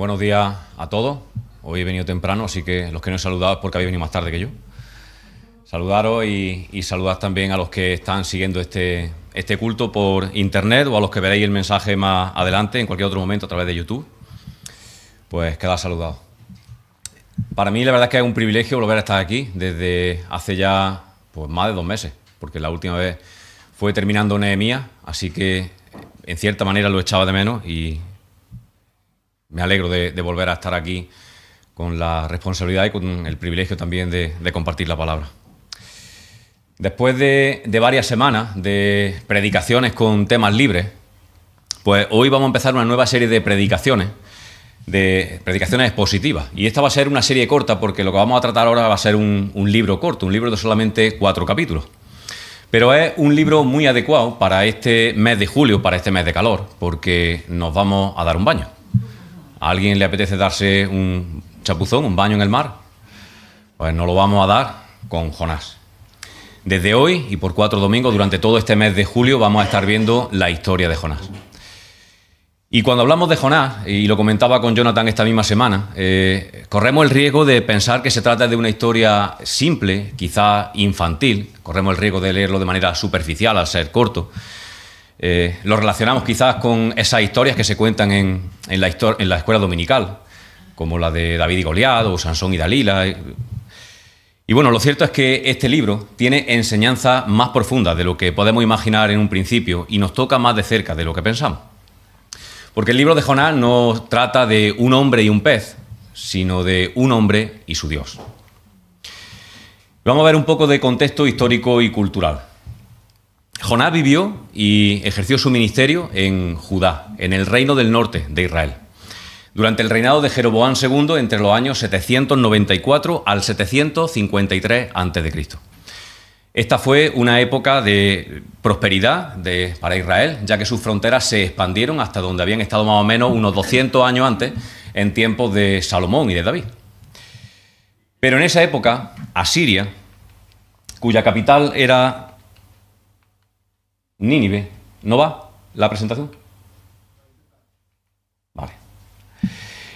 buenos días a todos. Hoy he venido temprano, así que los que no he saludado porque habéis venido más tarde que yo. Saludaros y, y saludar también a los que están siguiendo este, este culto por internet o a los que veréis el mensaje más adelante, en cualquier otro momento, a través de YouTube. Pues queda saludado. Para mí la verdad es que es un privilegio volver a estar aquí desde hace ya pues, más de dos meses, porque la última vez fue terminando Nehemías, así que en cierta manera lo echaba de menos y me alegro de, volver a estar aquí con la responsabilidad y con el privilegio también de, compartir la palabra. Después de, de, varias semanas de predicaciones con temas libres, pues hoy vamos a empezar una nueva serie de predicaciones, de predicaciones expositivas. Y esta va a ser una serie corta porque lo que vamos a tratar ahora va a ser un, un libro corto, un libro de solamente cuatro capítulos. Pero es un libro muy adecuado para este mes de julio, para este mes de calor, porque nos vamos a dar un baño. ¿A alguien le apetece darse un chapuzón, un baño en el mar? Pues nos lo vamos a dar con Jonás. Desde hoy y por cuatro domingos, durante todo este mes de julio, vamos a estar viendo la historia de Jonás. Y cuando hablamos de Jonás, y lo comentaba con Jonathan esta misma semana, eh, corremos el riesgo de pensar que se trata de una historia simple, quizá infantil, corremos el riesgo de leerlo de manera superficial al ser corto. Eh, lo relacionamos quizás con esas historias que se cuentan en, la, en la, escuela dominical, como la de David y Goliat o Sansón y Dalila. Y bueno, lo cierto es que este libro tiene enseñanzas más profundas de lo que podemos imaginar en un principio y nos toca más de cerca de lo que pensamos. Porque el libro de Jonás no trata de un hombre y un pez, sino de un hombre y su Dios. Vamos a ver un poco de contexto histórico y cultural. Jonás vivió y ejerció su ministerio en Judá, en el reino del norte de Israel, durante el reinado de Jeroboam II entre los años 794 al 753 a.C. Esta fue una época de prosperidad para Israel, ya que sus fronteras se expandieron hasta donde habían estado más o menos unos 200 años antes, en tiempos de Salomón y de David. Pero en esa época, Asiria, cuya capital era Nínive, ¿no va la presentación? Vale.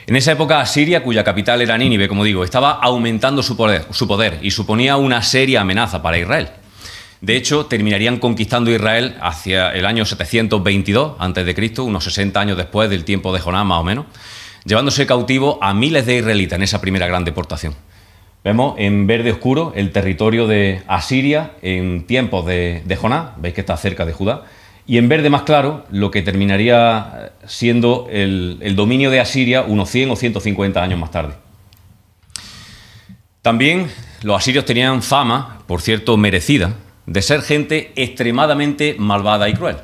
En esa época, Asiria, cuya capital era Nínive, como digo, estaba aumentando su poder, su poder y suponía una seria amenaza para Israel. De hecho, terminarían conquistando Israel hacia el año 722 a.C., unos 60 años después del tiempo de Jonás, más o menos, llevándose cautivo a miles de israelitas en esa primera gran deportación. Vemos en verde oscuro el territorio de Asiria en tiempos de, de Jonás, veis que está cerca de Judá, y en verde más claro lo que terminaría siendo el, dominio de Asiria unos 100 o 150 años más tarde. También los asirios tenían fama, por cierto merecida, de ser gente extremadamente malvada y cruel.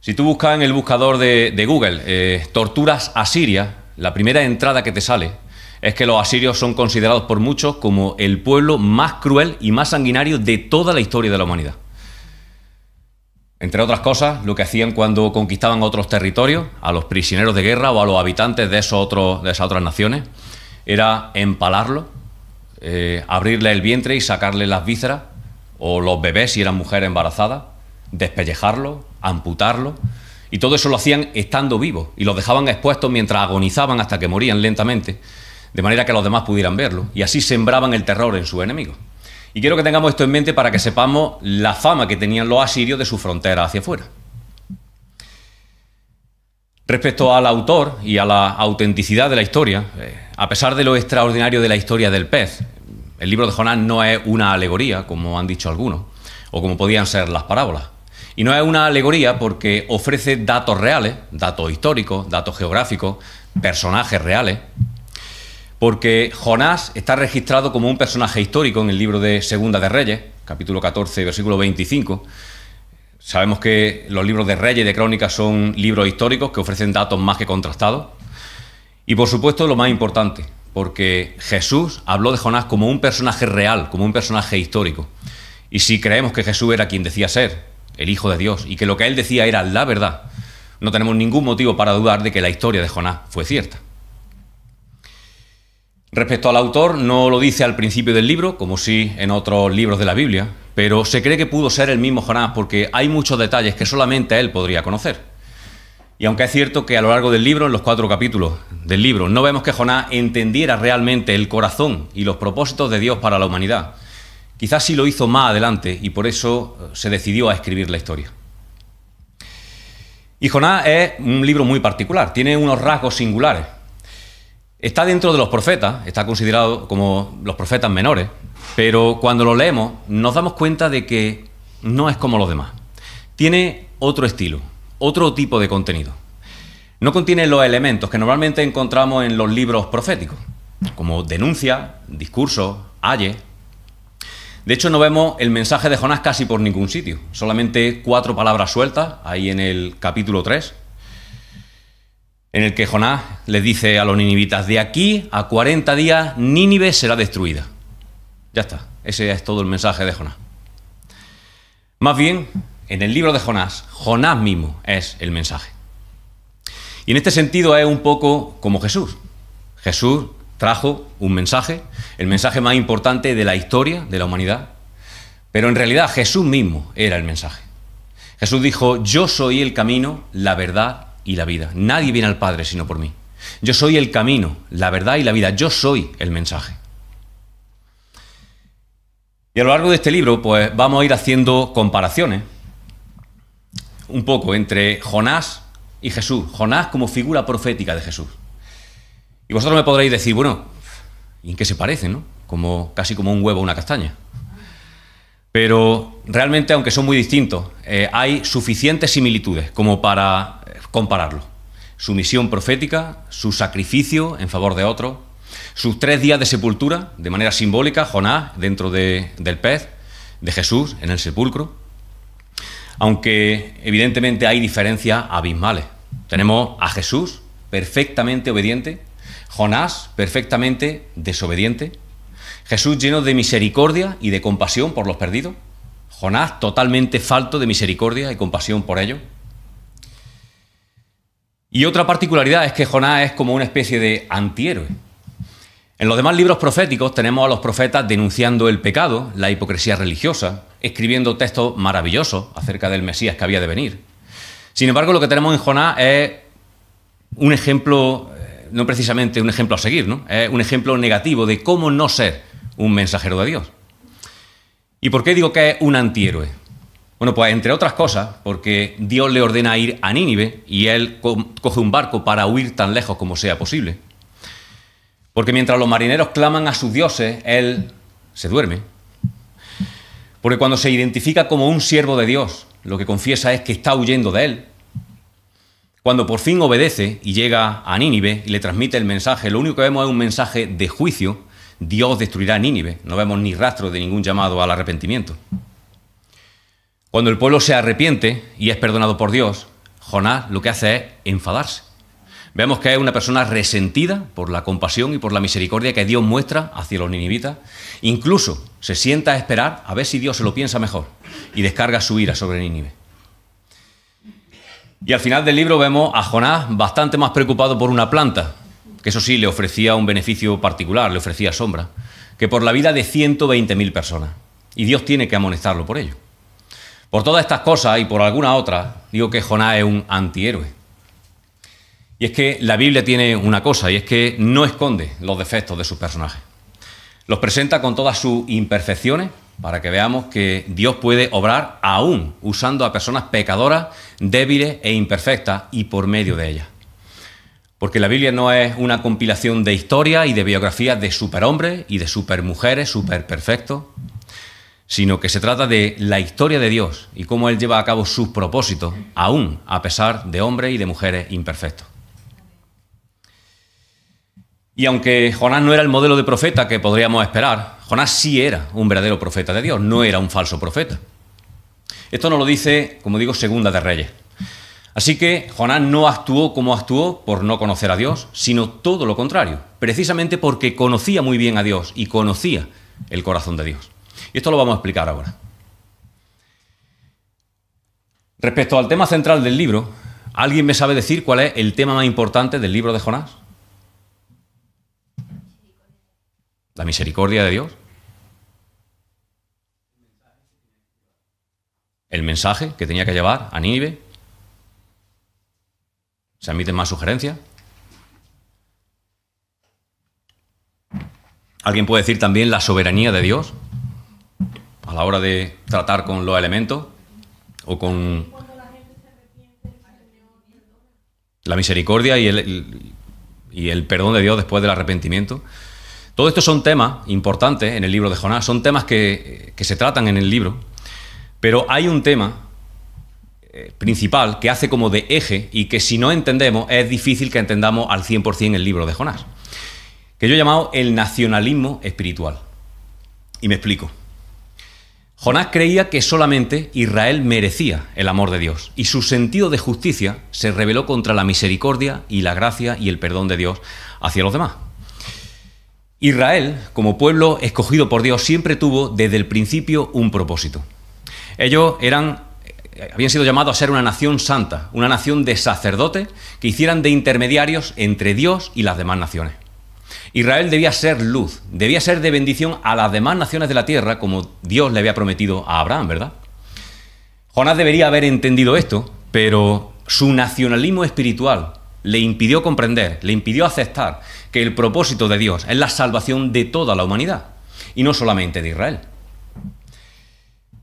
Si tú buscas en el buscador de, Google eh, torturas asiria, la primera entrada que te sale es que los asirios son considerados por muchos como el pueblo más cruel y más sanguinario de toda la historia de la humanidad. Entre otras cosas, lo que hacían cuando conquistaban otros territorios, a los prisioneros de guerra o a los habitantes de, esos otros, de esas otras naciones, era empalarlos, eh, abrirle el vientre y sacarle las vísceras, o los bebés si eran mujeres embarazadas, despellejarlos, amputarlos, y todo eso lo hacían estando vivos, y los dejaban expuestos mientras agonizaban hasta que morían lentamente, de manera que los demás pudieran verlo, y así sembraban el terror en sus enemigos. Y quiero que tengamos esto en mente para que sepamos la fama que tenían los asirios de su frontera hacia afuera. Respecto al autor y a la autenticidad de la historia, eh, a pesar de lo extraordinario de la historia del pez, el libro de Jonás no es una alegoría, como han dicho algunos, o como podían ser las parábolas. Y no es una alegoría porque ofrece datos reales, datos históricos, datos geográficos, personajes reales, porque Jonás está registrado como un personaje histórico en el libro de Segunda de Reyes, capítulo 14, versículo 25. Sabemos que los libros de Reyes y de Crónicas son libros históricos que ofrecen datos más que contrastados. Y por supuesto, lo más importante, porque Jesús habló de Jonás como un personaje real, como un personaje histórico. Y si creemos que Jesús era quien decía ser, el Hijo de Dios, y que lo que él decía era la verdad, no tenemos ningún motivo para dudar de que la historia de Jonás fue cierta. Respecto al autor, no lo dice al principio del libro, como sí en otros libros de la Biblia, pero se cree que pudo ser el mismo Jonás porque hay muchos detalles que solamente él podría conocer. Y aunque es cierto que a lo largo del libro, en los cuatro capítulos del libro, no vemos que Jonás entendiera realmente el corazón y los propósitos de Dios para la humanidad, quizás sí lo hizo más adelante y por eso se decidió a escribir la historia. Y Jonás es un libro muy particular, tiene unos rasgos singulares. Está dentro de los profetas, está considerado como los profetas menores, pero cuando lo leemos nos damos cuenta de que no es como los demás. Tiene otro estilo, otro tipo de contenido. No contiene los elementos que normalmente encontramos en los libros proféticos, como denuncia, discurso, aye. De hecho, no vemos el mensaje de Jonás casi por ningún sitio, solamente cuatro palabras sueltas, ahí en el capítulo 3, en el que Jonás les dice a los ninivitas, de aquí a 40 días Nínive será destruida. Ya está, ese es todo el mensaje de Jonás. Más bien, en el libro de Jonás, Jonás mismo es el mensaje. Y en este sentido es un poco como Jesús. Jesús trajo un mensaje, el mensaje más importante de la historia de la humanidad, pero en realidad Jesús mismo era el mensaje. Jesús dijo, yo soy el camino, la verdad y la vida. Nadie viene al Padre sino por mí. Yo soy el camino, la verdad y la vida. Yo soy el mensaje. Y a lo largo de este libro, pues vamos a ir haciendo comparaciones un poco entre Jonás y Jesús. Jonás como figura profética de Jesús. Y vosotros me podréis decir, bueno, ¿y en qué se parecen, no? Como, casi como un huevo o una castaña. Pero realmente, aunque son muy distintos, eh, hay suficientes similitudes como para compararlo. Su misión profética, su sacrificio en favor de otros, sus tres días de sepultura, de manera simbólica, Jonás dentro del pez, de Jesús en el sepulcro, aunque evidentemente hay diferencias abismales. Tenemos a Jesús perfectamente obediente, Jonás perfectamente desobediente, Jesús lleno de misericordia y de compasión por los perdidos, Jonás totalmente falto de misericordia y compasión por ellos. Y otra particularidad es que Jonás es como una especie de antihéroe. En los demás libros proféticos tenemos a los profetas denunciando el pecado, la hipocresía religiosa, escribiendo textos maravillosos acerca del Mesías que había de venir. Sin embargo, lo que tenemos en Jonás es un ejemplo, eh, no precisamente un ejemplo a seguir, ¿no? Es un ejemplo negativo de cómo no ser un mensajero de Dios. ¿Y por qué digo que es un antihéroe? Bueno, pues entre otras cosas, porque Dios le ordena ir a Nínive y él coge un barco para huir tan lejos como sea posible. Porque mientras los marineros claman a sus dioses, él se duerme. Porque cuando se identifica como un siervo de Dios, lo que confiesa es que está huyendo de él. Cuando por fin obedece y llega a Nínive y le transmite el mensaje, lo único que vemos es un mensaje de juicio. Dios destruirá a Nínive. No vemos ni rastro de ningún llamado al arrepentimiento. Cuando el pueblo se arrepiente y es perdonado por Dios, Jonás lo que hace es enfadarse. Vemos que es una persona resentida por la compasión y por la misericordia que Dios muestra hacia los ninivitas. Incluso se sienta a esperar a ver si Dios se lo piensa mejor y descarga su ira sobre Nínive. Y al final del libro vemos a Jonás bastante más preocupado por una planta, que eso sí le ofrecía un beneficio particular, le ofrecía sombra, que por la vida de 120.000 personas. Y Dios tiene que amonestarlo por ello. Por todas estas cosas y por alguna otra, digo que Jonás es un antihéroe. Y es que la Biblia tiene una cosa, y es que no esconde los defectos de sus personajes. Los presenta con todas sus imperfecciones para que veamos que Dios puede obrar aún usando a personas pecadoras, débiles e imperfectas y por medio de ellas. Porque la Biblia no es una compilación de historias y de biografías de superhombres y de supermujeres superperfectos, sino que se trata de la historia de Dios y cómo Él lleva a cabo sus propósitos, aún a pesar de hombres y de mujeres imperfectos. Y aunque Jonás no era el modelo de profeta que podríamos esperar, Jonás sí era un verdadero profeta de Dios, no era un falso profeta. Esto nos lo dice, como digo, Segunda de Reyes. Así que Jonás no actuó como actuó por no conocer a Dios, sino todo lo contrario, precisamente porque conocía muy bien a Dios y conocía el corazón de Dios. Y esto lo vamos a explicar ahora. Respecto al tema central del libro, ¿alguien me sabe decir cuál es el tema más importante del libro de Jonás? la misericordia de Dios. El mensaje que tenía que llevar a Nínive. ¿Se admiten más sugerencias? ¿Alguien puede decir también la soberanía de Dios a la hora de tratar con los elementos o con la misericordia y el, perdón de Dios después del arrepentimiento? Todo esto son temas importantes en el libro de Jonás, son temas que, que se tratan en el libro, pero hay un tema eh, principal que hace como de eje y que si no entendemos es difícil que entendamos al 100% el libro de Jonás, que yo he llamado el nacionalismo espiritual. Y me explico. Jonás creía que solamente Israel merecía el amor de Dios y su sentido de justicia se rebeló contra la misericordia y la gracia y el perdón de Dios hacia los demás. Israel, como pueblo escogido por Dios, siempre tuvo desde el principio un propósito. Ellos eran habían sido llamados a ser una nación santa, una nación de sacerdotes que hicieran de intermediarios entre Dios y las demás naciones. Israel debía ser luz, debía ser de bendición a las demás naciones de la tierra, como Dios le había prometido a Abraham, ¿verdad? Jonás debería haber entendido esto, pero su nacionalismo espiritual le impidió comprender, le impidió aceptar que el propósito de Dios es la salvación de toda la humanidad, y no solamente de Israel.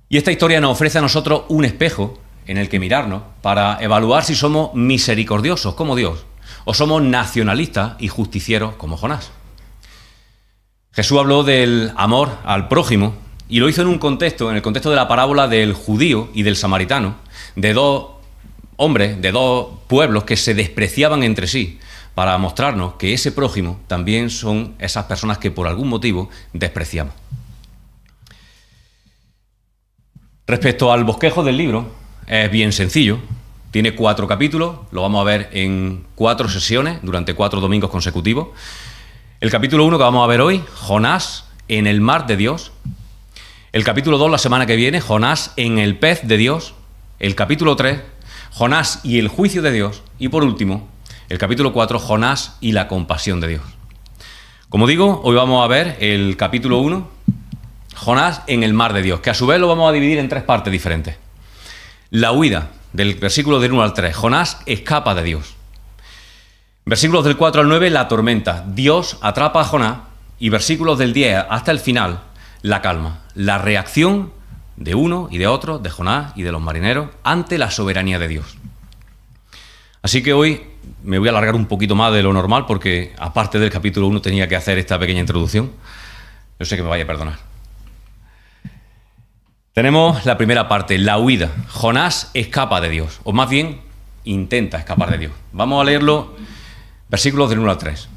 Y esta historia nos ofrece a nosotros un espejo en el que mirarnos para evaluar si somos misericordiosos como Dios o somos nacionalistas y justicieros como Jonás. Jesús habló del amor al prójimo y lo hizo en un contexto, en el contexto de la parábola del judío y del samaritano, de dos hombres, de dos pueblos que se despreciaban entre sí, para mostrarnos que ese prójimo también son esas personas que por algún motivo despreciamos. Respecto al bosquejo del libro, es bien sencillo. Tiene cuatro capítulos, lo vamos a ver en cuatro sesiones durante cuatro domingos consecutivos. El capítulo 1 que vamos a ver hoy, Jonás en el mar de Dios. El capítulo 2 la semana que viene, Jonás en el pez de Dios. El capítulo 3, Jonás y el juicio de Dios. Y por último, el capítulo 4, Jonás y la compasión de Dios. Como digo, hoy vamos a ver el capítulo 1, Jonás en el mar de Dios, que a su vez lo vamos a dividir en tres partes diferentes. La huida, del versículo del 1 al 3. Jonás escapa de Dios. Versículos del 4 al 9, la tormenta. Dios atrapa a Jonás. Y versículos del 10 hasta el final, la calma. La reacción de uno y de otro, de Jonás y de los marineros, ante la soberanía de Dios. Así que hoy me voy a alargar un poquito más de lo normal porque aparte del capítulo 1 tenía que hacer esta pequeña introducción. Yo sé que me vaya a perdonar. Tenemos la primera parte, la huida. Jonás escapa de Dios, o más bien intenta escapar de Dios. Vamos a leerlo, versículos del 1 al 3.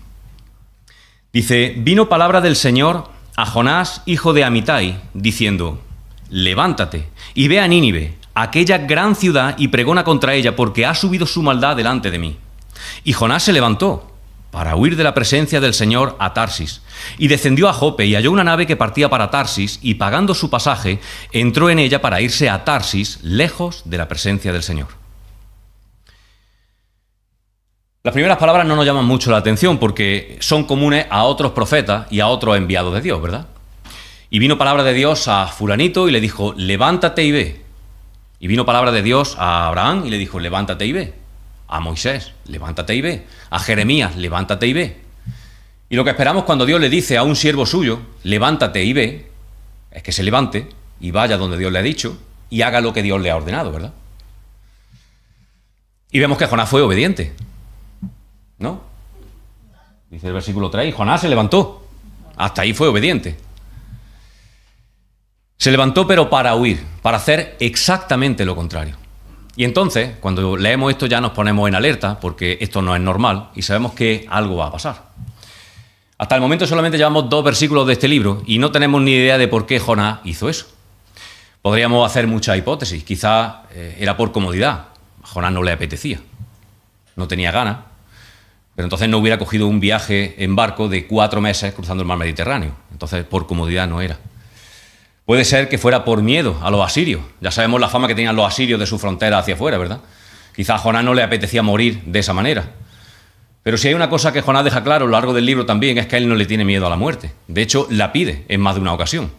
Dice, vino palabra del Señor a Jonás, hijo de Amitai, diciendo, levántate y ve a Nínive, aquella gran ciudad, y pregona contra ella, porque ha subido su maldad delante de mí. Y Jonás se levantó para huir de la presencia del Señor a Tarsis. Y descendió a Jope y halló una nave que partía para Tarsis y pagando su pasaje, entró en ella para irse a Tarsis, lejos de la presencia del Señor. Las primeras palabras no nos llaman mucho la atención porque son comunes a otros profetas y a otros enviados de Dios, ¿verdad? Y vino palabra de Dios a fulanito y le dijo, levántate y ve. Y vino palabra de Dios a Abraham y le dijo, levántate y ve a Moisés, levántate y ve, a Jeremías, levántate y ve. Y lo que esperamos cuando Dios le dice a un siervo suyo, levántate y ve, es que se levante y vaya donde Dios le ha dicho y haga lo que Dios le ha ordenado, ¿verdad? Y vemos que Jonás fue obediente, ¿no? Dice el versículo 3, y Jonás se levantó, hasta ahí fue obediente. Se levantó pero para huir, para hacer exactamente lo contrario. Y entonces, cuando leemos esto ya nos ponemos en alerta porque esto no es normal y sabemos que algo va a pasar. Hasta el momento solamente llevamos dos versículos de este libro y no tenemos ni idea de por qué Jonás hizo eso. Podríamos hacer muchas hipótesis. Quizá eh, era por comodidad. A Jonás no le apetecía. No tenía ganas. Pero entonces no hubiera cogido un viaje en barco de cuatro meses cruzando el mar Mediterráneo. Entonces por comodidad no era. Puede ser que fuera por miedo a los asirios. Ya sabemos la fama que tenían los asirios de su frontera hacia afuera, ¿verdad? Quizá a Jonás no le apetecía morir de esa manera. Pero si hay una cosa que Jonás deja claro a lo largo del libro también es que él no le tiene miedo a la muerte. De hecho, la pide en más de una ocasión.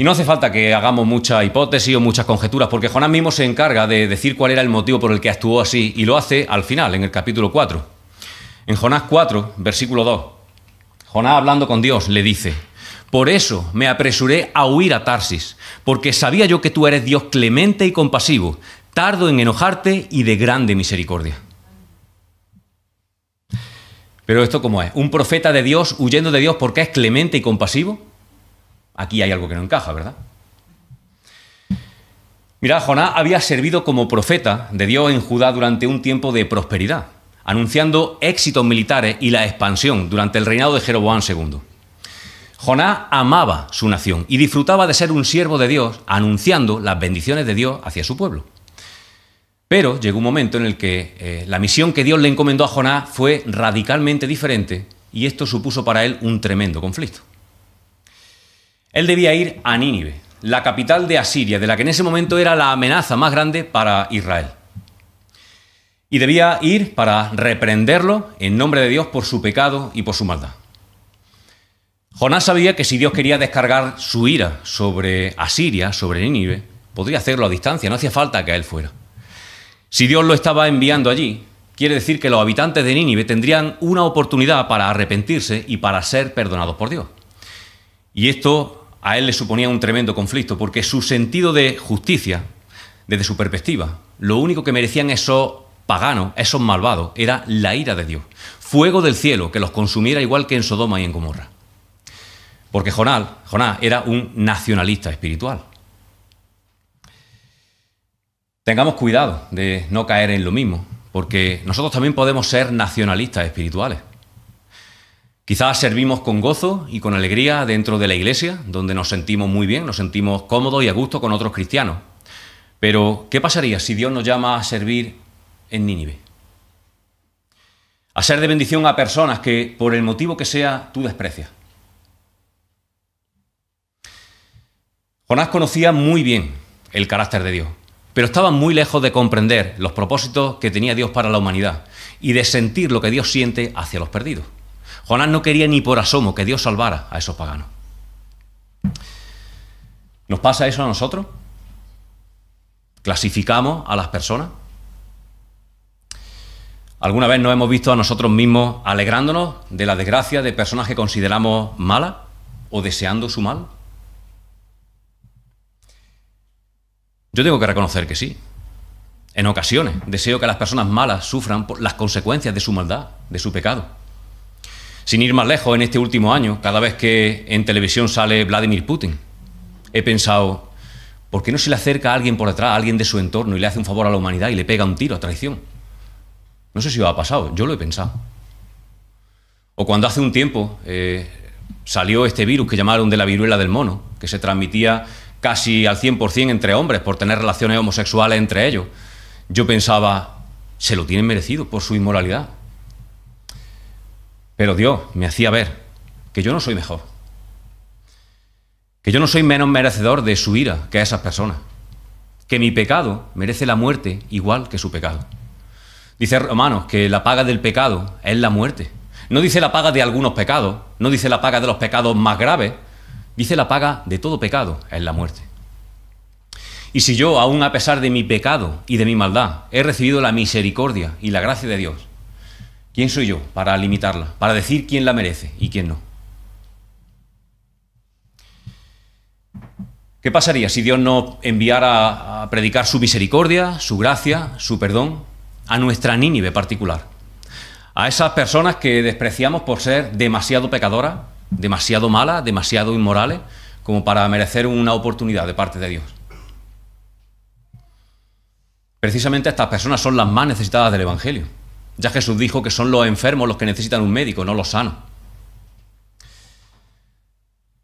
Y no hace falta que hagamos muchas hipótesis o muchas conjeturas, porque Jonás mismo se encarga de decir cuál era el motivo por el que actuó así, y lo hace al final, en el capítulo 4. En Jonás 4, versículo 2, Jonás hablando con Dios le dice, por eso me apresuré a huir a Tarsis, porque sabía yo que tú eres Dios clemente y compasivo, tardo en enojarte y de grande misericordia. Pero esto cómo es, un profeta de Dios huyendo de Dios porque es clemente y compasivo. Aquí hay algo que no encaja, ¿verdad? Mira, Jonás había servido como profeta de Dios en Judá durante un tiempo de prosperidad, anunciando éxitos militares y la expansión durante el reinado de Jeroboam II. Jonás amaba su nación y disfrutaba de ser un siervo de Dios, anunciando las bendiciones de Dios hacia su pueblo. Pero llegó un momento en el que eh, la misión que Dios le encomendó a Jonás fue radicalmente diferente y esto supuso para él un tremendo conflicto. Él debía ir a Nínive, la capital de Asiria, de la que en ese momento era la amenaza más grande para Israel. Y debía ir para reprenderlo en nombre de Dios por su pecado y por su maldad. Jonás sabía que si Dios quería descargar su ira sobre Asiria, sobre Nínive, podría hacerlo a distancia, no hacía falta que él fuera. Si Dios lo estaba enviando allí, quiere decir que los habitantes de Nínive tendrían una oportunidad para arrepentirse y para ser perdonados por Dios. Y esto a él le suponía un tremendo conflicto, porque su sentido de justicia, desde su perspectiva, lo único que merecían esos paganos, esos malvados, era la ira de Dios, fuego del cielo que los consumiera igual que en Sodoma y en Gomorra. Porque Jonás, Jonás era un nacionalista espiritual. Tengamos cuidado de no caer en lo mismo, porque nosotros también podemos ser nacionalistas espirituales. Quizás servimos con gozo y con alegría dentro de la iglesia, donde nos sentimos muy bien, nos sentimos cómodos y a gusto con otros cristianos. Pero, ¿qué pasaría si Dios nos llama a servir en Nínive? A ser de bendición a personas que, por el motivo que sea, tú desprecias. Jonás conocía muy bien el carácter de Dios pero estaban muy lejos de comprender los propósitos que tenía Dios para la humanidad y de sentir lo que Dios siente hacia los perdidos. Jonás no quería ni por asomo que Dios salvara a esos paganos. ¿Nos pasa eso a nosotros? ¿Clasificamos a las personas? ¿Alguna vez nos hemos visto a nosotros mismos alegrándonos de la desgracia de personas que consideramos malas o deseando su mal? Yo tengo que reconocer que sí. En ocasiones deseo que las personas malas sufran las consecuencias de su maldad, de su pecado. Sin ir más lejos, en este último año, cada vez que en televisión sale Vladimir Putin, he pensado, ¿por qué no se le acerca a alguien por detrás, a alguien de su entorno, y le hace un favor a la humanidad y le pega un tiro a traición? No sé si os ha pasado, yo lo he pensado. O cuando hace un tiempo eh, salió este virus que llamaron de la viruela del mono, que se transmitía casi al 100% entre hombres por tener relaciones homosexuales entre ellos. Yo pensaba, se lo tienen merecido por su inmoralidad. Pero Dios me hacía ver que yo no soy mejor, que yo no soy menos merecedor de su ira que esas personas, que mi pecado merece la muerte igual que su pecado. Dice Romanos que la paga del pecado es la muerte. No dice la paga de algunos pecados, no dice la paga de los pecados más graves, Dice la paga de todo pecado es la muerte. Y si yo, aún a pesar de mi pecado y de mi maldad, he recibido la misericordia y la gracia de Dios, ¿quién soy yo para limitarla, para decir quién la merece y quién no? ¿Qué pasaría si Dios no enviara a predicar su misericordia, su gracia, su perdón a nuestra Nínive particular? A esas personas que despreciamos por ser demasiado pecadoras, demasiado malas, demasiado inmorales, como para merecer una oportunidad de parte de Dios. Precisamente estas personas son las más necesitadas del Evangelio. Ya Jesús dijo que son los enfermos los que necesitan un médico, no los sanos.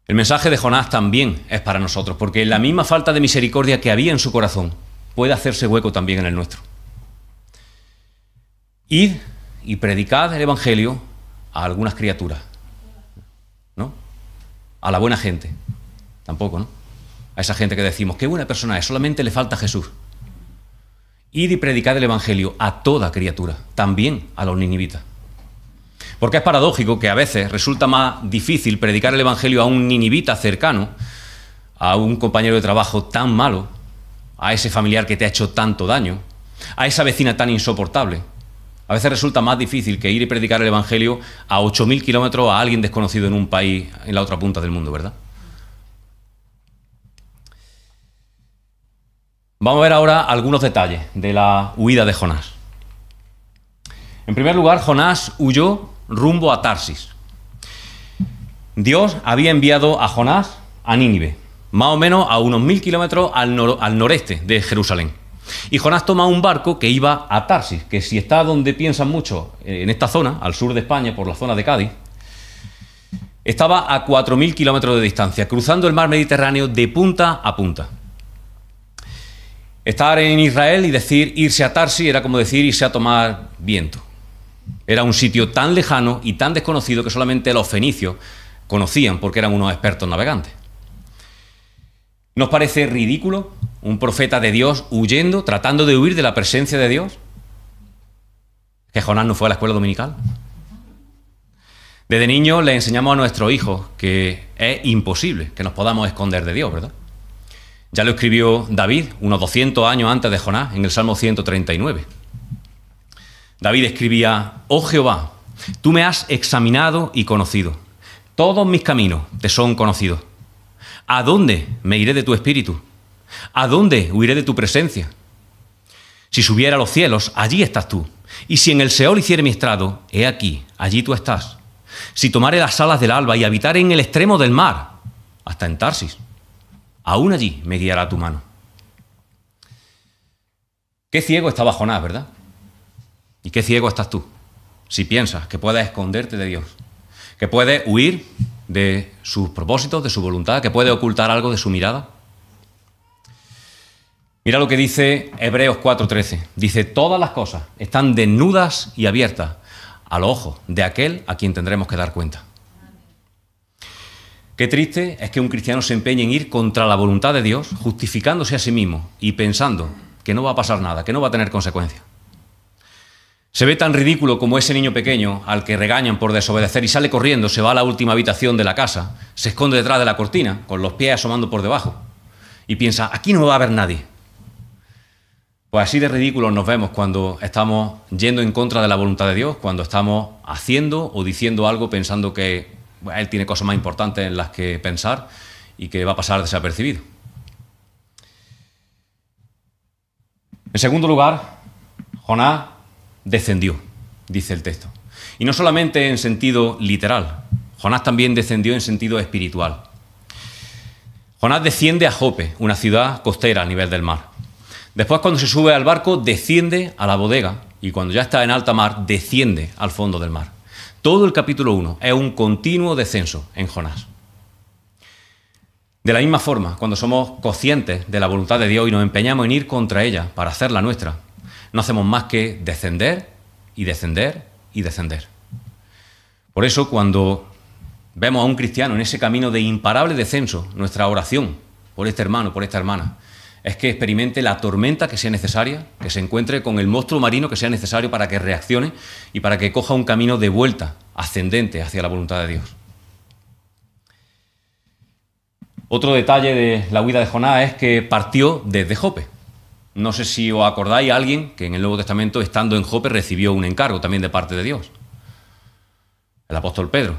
El mensaje de Jonás también es para nosotros, porque la misma falta de misericordia que había en su corazón puede hacerse hueco también en el nuestro. Id y predicad el Evangelio a algunas criaturas, a la buena gente. Tampoco, ¿no? A esa gente que decimos, qué buena persona es, solamente le falta Jesús. Id y predicad el Evangelio a toda criatura, también a los ninivitas. Porque es paradójico que a veces resulta más difícil predicar el Evangelio a un ninivita cercano a un compañero de trabajo tan malo, a ese familiar que te ha hecho tanto daño, a esa vecina tan insoportable. A veces resulta más difícil que ir y predicar el Evangelio a 8.000 kilómetros a alguien desconocido en un país en la otra punta del mundo, ¿verdad? Vamos a ver ahora algunos detalles de la huida de Jonás. En primer lugar, Jonás huyó rumbo a Tarsis. Dios había enviado a Jonás a Nínive, más o menos a unos mil kilómetros al, noreste de Jerusalén. Y Jonás toma un barco que iba a Tarsis, que si está donde piensan mucho, eh, en esta zona, al sur de España, por la zona de Cádiz, estaba a 4.000 kilómetros de distancia, cruzando el mar Mediterráneo de punta a punta. Estar en Israel y decir irse a Tarsis era como decir irse a tomar viento. Era un sitio tan lejano y tan desconocido que solamente los fenicios conocían porque eran unos expertos navegantes. ¿Nos parece ridículo un profeta de Dios huyendo, tratando de huir de la presencia de Dios? ¿Que Jonás no fue a la escuela dominical? Desde niño le enseñamos a nuestros hijos que es imposible que nos podamos esconder de Dios, ¿verdad? Ya lo escribió David unos 200 años antes de Jonás, en el Salmo 139. David escribía, oh Jehová, tú me has examinado y conocido. Todos mis caminos te son conocidos. ¿A dónde me iré de tu espíritu? ¿A dónde huiré de tu presencia? Si subiera a los cielos, allí estás tú. Y si en el Seol hiciere mi estrado, he aquí, allí tú estás. Si tomare las alas del alba y habitare en el extremo del mar, hasta en Tarsis, aún allí me guiará tu mano. Qué ciego estaba Jonás, ¿verdad? Y qué ciego estás tú, si piensas que puedes esconderte de Dios que puede huir de sus propósitos, de su voluntad, que puede ocultar algo de su mirada. Mira lo que dice Hebreos 4:13. Dice, todas las cosas están desnudas y abiertas al ojo de aquel a quien tendremos que dar cuenta. Qué triste es que un cristiano se empeñe en ir contra la voluntad de Dios, justificándose a sí mismo y pensando que no va a pasar nada, que no va a tener consecuencias. Se ve tan ridículo como ese niño pequeño al que regañan por desobedecer y sale corriendo, se va a la última habitación de la casa, se esconde detrás de la cortina, con los pies asomando por debajo, y piensa, aquí no va a haber nadie. Pues así de ridículos nos vemos cuando estamos yendo en contra de la voluntad de Dios, cuando estamos haciendo o diciendo algo pensando que Él tiene cosas más importantes en las que pensar y que va a pasar desapercibido. En segundo lugar, Jonás descendió, dice el texto. Y no solamente en sentido literal, Jonás también descendió en sentido espiritual. Jonás desciende a Jope, una ciudad costera a nivel del mar. Después cuando se sube al barco, desciende a la bodega y cuando ya está en alta mar, desciende al fondo del mar. Todo el capítulo 1 es un continuo descenso en Jonás. De la misma forma, cuando somos conscientes de la voluntad de Dios y nos empeñamos en ir contra ella para hacerla nuestra, no hacemos más que descender y descender y descender. Por eso cuando vemos a un cristiano en ese camino de imparable descenso, nuestra oración por este hermano, por esta hermana, es que experimente la tormenta que sea necesaria, que se encuentre con el monstruo marino que sea necesario para que reaccione y para que coja un camino de vuelta ascendente hacia la voluntad de Dios. Otro detalle de la huida de Jonás es que partió desde Jope. No sé si os acordáis alguien que en el Nuevo Testamento, estando en Jope, recibió un encargo también de parte de Dios. El apóstol Pedro.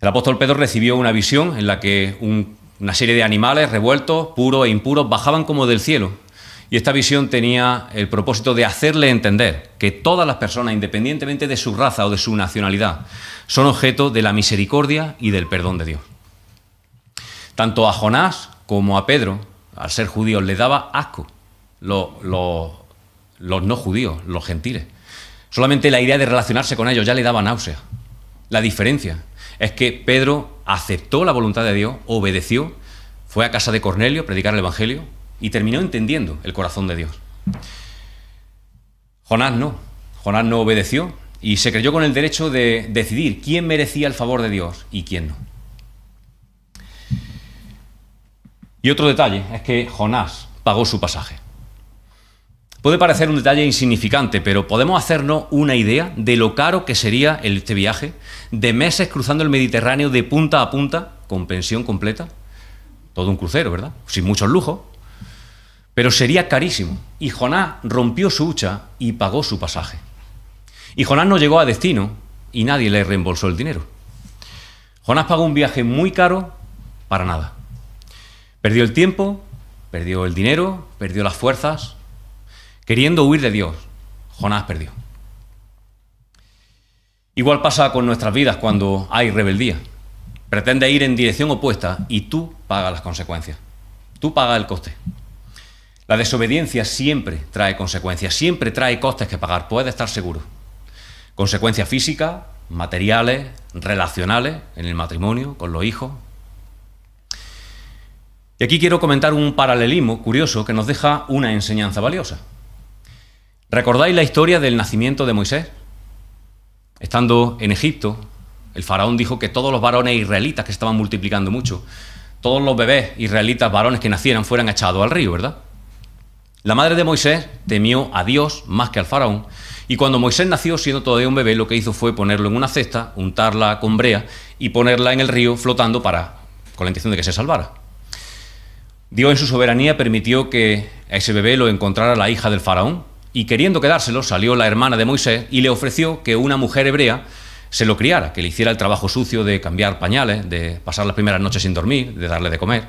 El apóstol Pedro recibió una visión en la que una serie de animales revueltos, puros e impuros, bajaban como del cielo. Y esta visión tenía el propósito de hacerle entender que todas las personas, independientemente de su raza o de su nacionalidad, son objeto de la misericordia y del perdón de Dios. Tanto a Jonás como a Pedro al ser judíos, le daba asco los, no judíos, los gentiles. Solamente la idea de relacionarse con ellos ya le daba náusea. La diferencia es que Pedro aceptó la voluntad de Dios, obedeció, fue a casa de Cornelio a predicar el Evangelio y terminó entendiendo el corazón de Dios. Jonás no. Jonás no obedeció y se creyó con el derecho de decidir quién merecía el favor de Dios y quién no. Y otro detalle es que Jonás pagó su pasaje. Puede parecer un detalle insignificante, pero podemos hacernos una idea de lo caro que sería este viaje, de meses cruzando el Mediterráneo de punta a punta, con pensión completa. todo un crucero, ¿verdad? Sin muchos lujos, pero sería carísimo. Y Jonás rompió su hucha y pagó su pasaje. Y Jonás no llegó a destino y nadie le reembolsó el dinero. Jonás pagó un viaje muy caro para nada. Perdió el tiempo, perdió el dinero, perdió las fuerzas. Queriendo huir de Dios, Jonás perdió. Igual pasa con nuestras vidas cuando hay rebeldía. Pretende ir en dirección opuesta y tú pagas las consecuencias. Tú pagas el coste. La desobediencia siempre trae consecuencias, siempre trae costes que pagar, puedes estar seguro. Consecuencias físicas, materiales, relacionales, en el matrimonio, con los hijos. Y aquí quiero comentar un paralelismo curioso que nos deja una enseñanza valiosa. ¿Recordáis la historia del nacimiento de Moisés? Estando en Egipto, el faraón dijo que todos los varones israelitas que estaban multiplicando mucho, todos los bebés israelitas varones que nacieran fueran echados al río, ¿verdad? La madre de Moisés temió a Dios más que al faraón, y cuando Moisés nació, siendo todavía un bebé, lo que hizo fue ponerlo en una cesta, untarla con brea y ponerla en el río flotando para, con la intención de que se salvara. Dios en su soberanía permitió que a ese bebé lo encontrara la hija del faraón, y queriendo quedárselo, salió la hermana de Moisés y le ofreció que una mujer hebrea se lo criara, que le hiciera el trabajo sucio de cambiar pañales, de pasar las primeras noches sin dormir, de darle de comer.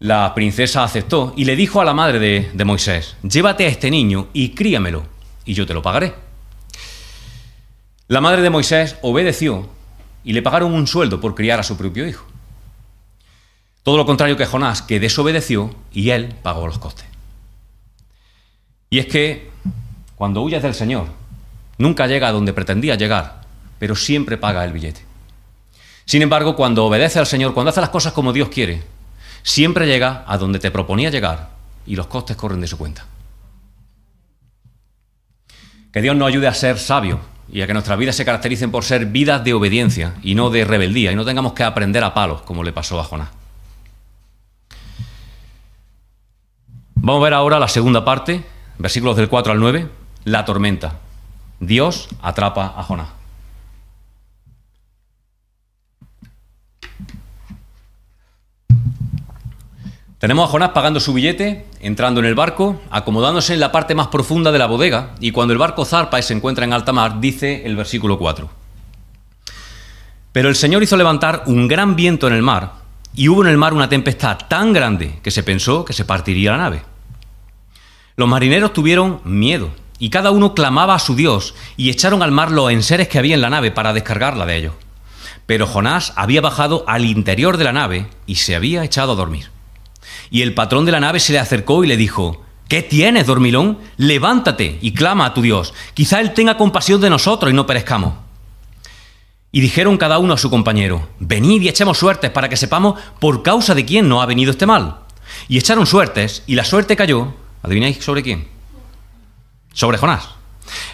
La princesa aceptó y le dijo a la madre de, Moisés, llévate a este niño y críamelo, y yo te lo pagaré. La madre de Moisés obedeció y le pagaron un sueldo por criar a su propio hijo. Todo lo contrario que Jonás, que desobedeció y él pagó los costes. Y es que cuando huyes del Señor, nunca llega a donde pretendía llegar, pero siempre paga el billete. Sin embargo, cuando obedece al Señor, cuando hace las cosas como Dios quiere, siempre llega a donde te proponía llegar y los costes corren de su cuenta. Que Dios nos ayude a ser sabios y a que nuestras vidas se caractericen por ser vidas de obediencia y no de rebeldía, y no tengamos que aprender a palos como le pasó a Jonás. Vamos a ver ahora la segunda parte versículos del 4 al 9, la tormenta. Dios atrapa a Jonás. Tenemos a Jonás pagando su billete, entrando en el barco, acomodándose en la parte más profunda de la bodega, y cuando el barco zarpa y se encuentra en alta mar, dice el versículo 4. Pero el Señor hizo levantar un gran viento en el mar, y hubo en el mar una tempestad tan grande que se pensó que se partiría la nave. Los marineros tuvieron miedo y cada uno clamaba a su Dios y echaron al mar los enseres que había en la nave para descargarla de ellos. Pero Jonás había bajado al interior de la nave y se había echado a dormir. Y el patrón de la nave se le acercó y le dijo, ¿Qué tienes, dormilón? Levántate y clama a tu Dios. Quizá Él tenga compasión de nosotros y no perezcamos. Y dijeron cada uno a su compañero, Venid y echemos suertes para que sepamos por causa de quién nos ha venido este mal. Y echaron suertes, y la suerte cayó ¿Adivináis sobre quién? Sobre Jonás.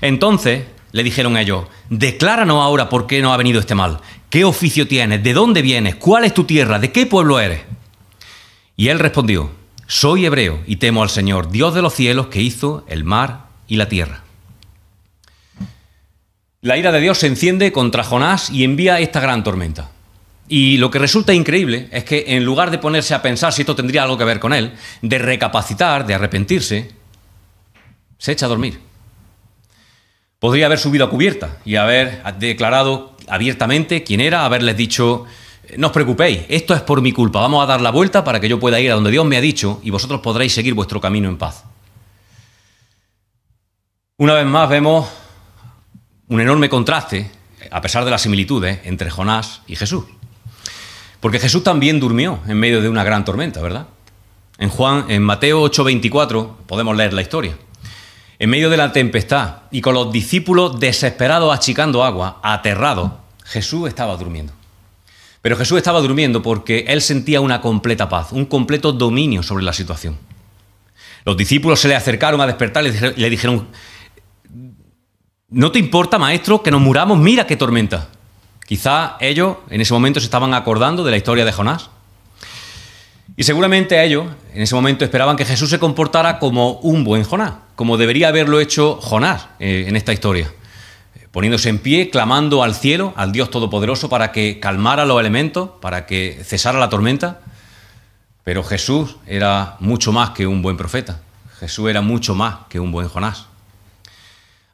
Entonces le dijeron ellos, decláranos ahora por qué nos ha venido este mal. ¿Qué oficio tienes? ¿De dónde vienes? ¿Cuál es tu tierra? ¿De qué pueblo eres? Y él respondió, soy hebreo y temo al Señor, Dios de los cielos, que hizo el mar y la tierra. La ira de Dios se enciende contra Jonás y envía esta gran tormenta. Y lo que resulta increíble es que en lugar de ponerse a pensar si esto tendría algo que ver con él, de recapacitar, de arrepentirse, se echa a dormir. Podría haber subido a cubierta y haber declarado abiertamente quién era, haberles dicho, no os preocupéis, esto es por mi culpa, vamos a dar la vuelta para que yo pueda ir a donde Dios me ha dicho y vosotros podréis seguir vuestro camino en paz. Una vez más vemos un enorme contraste, a pesar de las similitudes, entre Jonás y Jesús. Porque Jesús también durmió en medio de una gran tormenta, ¿verdad? En Juan, en Mateo 8:24 podemos leer la historia. En medio de la tempestad y con los discípulos desesperados achicando agua, aterrados, Jesús estaba durmiendo. Pero Jesús estaba durmiendo porque él sentía una completa paz, un completo dominio sobre la situación. Los discípulos se le acercaron a despertar y le dijeron, ¿no te importa, maestro, que nos muramos? Mira qué tormenta. Quizá ellos en ese momento se estaban acordando de la historia de Jonás. Y seguramente ellos en ese momento esperaban que Jesús se comportara como un buen Jonás, como debería haberlo hecho Jonás eh, en esta historia, poniéndose en pie, clamando al cielo, al Dios Todopoderoso, para que calmara los elementos, para que cesara la tormenta. Pero Jesús era mucho más que un buen profeta. Jesús era mucho más que un buen Jonás.